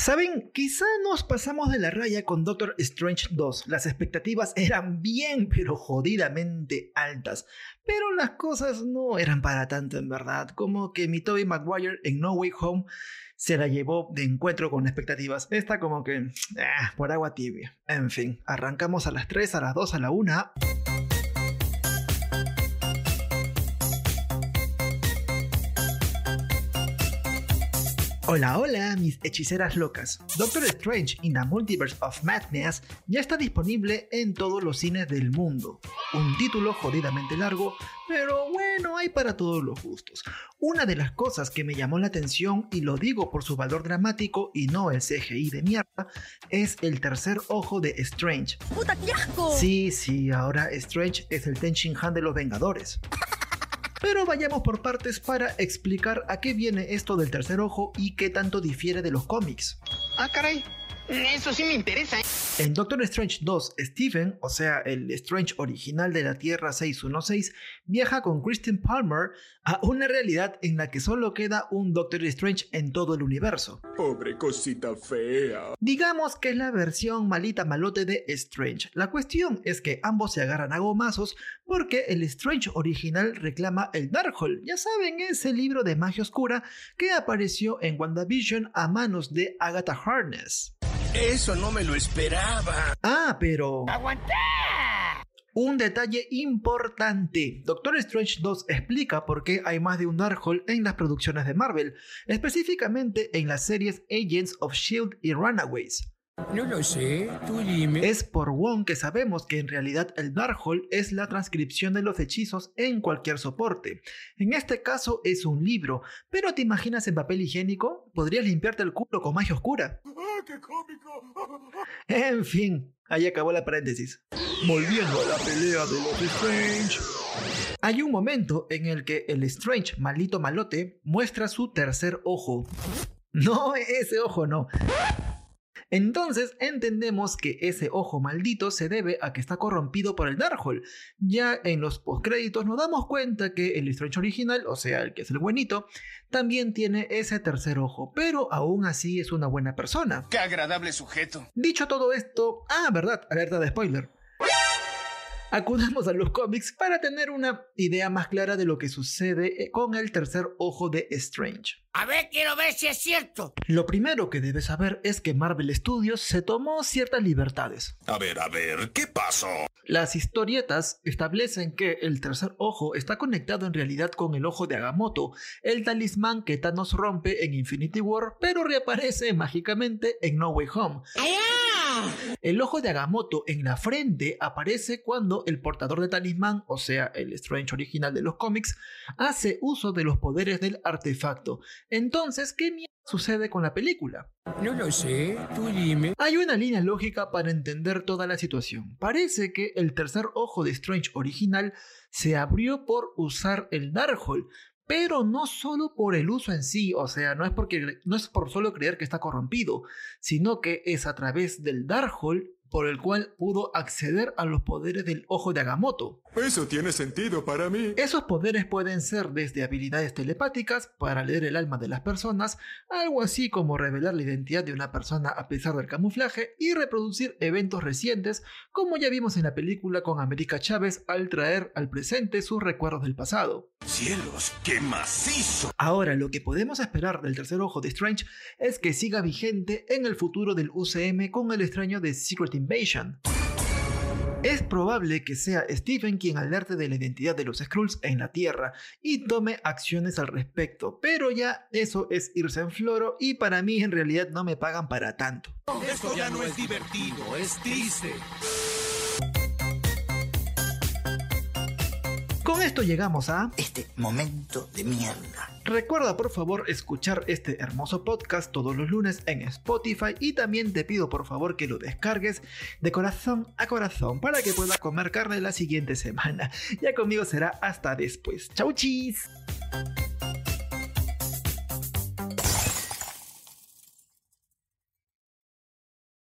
Saben, quizá nos pasamos de la raya con Doctor Strange 2. Las expectativas eran bien, pero jodidamente altas. Pero las cosas no eran para tanto en verdad, como que mi Tobey Maguire en No Way Home se la llevó de encuentro con expectativas. Está como que ah, por agua tibia. En fin, arrancamos a las 3, a las 2, a la 1. Hola, hola, mis hechiceras locas. Doctor Strange in the Multiverse of Madness ya está disponible en todos los cines del mundo. Un título jodidamente largo, pero bueno, hay para todos los gustos. Una de las cosas que me llamó la atención, y lo digo por su valor dramático y no el CGI de mierda, es el tercer ojo de Strange. ¡Puta, qué asco! Sí, sí, ahora Strange es el Ten Han de los Vengadores. Pero vayamos por partes para explicar a qué viene esto del tercer ojo y qué tanto difiere de los cómics. Ah, caray. Eso sí me interesa. ¿eh? En Doctor Strange 2, Stephen, o sea, el Strange original de la Tierra 616, viaja con Kristen Palmer a una realidad en la que solo queda un Doctor Strange en todo el universo. Pobre cosita fea. Digamos que es la versión malita malote de Strange. La cuestión es que ambos se agarran a gomazos porque el Strange original reclama el Darkhold. Ya saben, ese libro de magia oscura que apareció en WandaVision a manos de Agatha Harness. Eso no me lo esperaba. Ah, pero... ¡Aguanta! Un detalle importante. Doctor Strange 2 explica por qué hay más de un Darkhold en las producciones de Marvel, específicamente en las series Agents of Shield y Runaways. No lo sé, tú dime. Es por Wong que sabemos que en realidad el Darkhold es la transcripción de los hechizos en cualquier soporte. En este caso es un libro, pero ¿te imaginas en papel higiénico? Podrías limpiarte el culo con magia oscura. ¡Ah, qué cómico! En fin, ahí acabó la paréntesis. Volviendo a la pelea de los Strange. Hay un momento en el que el Strange, maldito malote, muestra su tercer ojo. No, ese ojo no. Entonces entendemos que ese ojo maldito se debe a que está corrompido por el Darkhold. Ya en los postcréditos nos damos cuenta que el Strange original, o sea, el que es el buenito, también tiene ese tercer ojo, pero aún así es una buena persona. ¡Qué agradable sujeto! Dicho todo esto, ah, verdad, alerta de spoiler. Acudamos a los cómics para tener una idea más clara de lo que sucede eh, con el tercer ojo de Strange. A ver, quiero ver si es cierto. Lo primero que debes saber es que Marvel Studios se tomó ciertas libertades. A ver, a ver, ¿qué pasó? Las historietas establecen que el tercer ojo está conectado en realidad con el ojo de Agamotto, el talismán que Thanos rompe en Infinity War, pero reaparece mágicamente en No Way Home. El ojo de Agamotto en la frente aparece cuando el portador de talismán, o sea, el Strange original de los cómics, hace uso de los poderes del artefacto. Entonces, ¿qué mierda sucede con la película? No lo sé, tú dime. Hay una línea lógica para entender toda la situación. Parece que el tercer ojo de Strange original se abrió por usar el Darkhold, pero no solo por el uso en sí, o sea, no es porque no es por solo creer que está corrompido, sino que es a través del Darkhold por el cual pudo acceder a los poderes del ojo de Agamotto. Eso tiene sentido para mí. Esos poderes pueden ser desde habilidades telepáticas para leer el alma de las personas, algo así como revelar la identidad de una persona a pesar del camuflaje y reproducir eventos recientes, como ya vimos en la película con América Chávez al traer al presente sus recuerdos del pasado. ¡Cielos, qué macizo! Ahora, lo que podemos esperar del tercer ojo de Strange es que siga vigente en el futuro del UCM con el extraño de Secret Es probable que sea Stephen quien alerte de la identidad de los Skrulls en la Tierra y tome acciones al respecto, pero ya eso es irse en floro y para mí en realidad no me pagan para tanto. Esto ya no es divertido, es triste. Con esto llegamos a... Este momento de mierda. Recuerda por favor escuchar este hermoso podcast todos los lunes en Spotify y también te pido por favor que lo descargues de corazón a corazón para que pueda comer carne la siguiente semana. Ya conmigo será hasta después. Chau chis.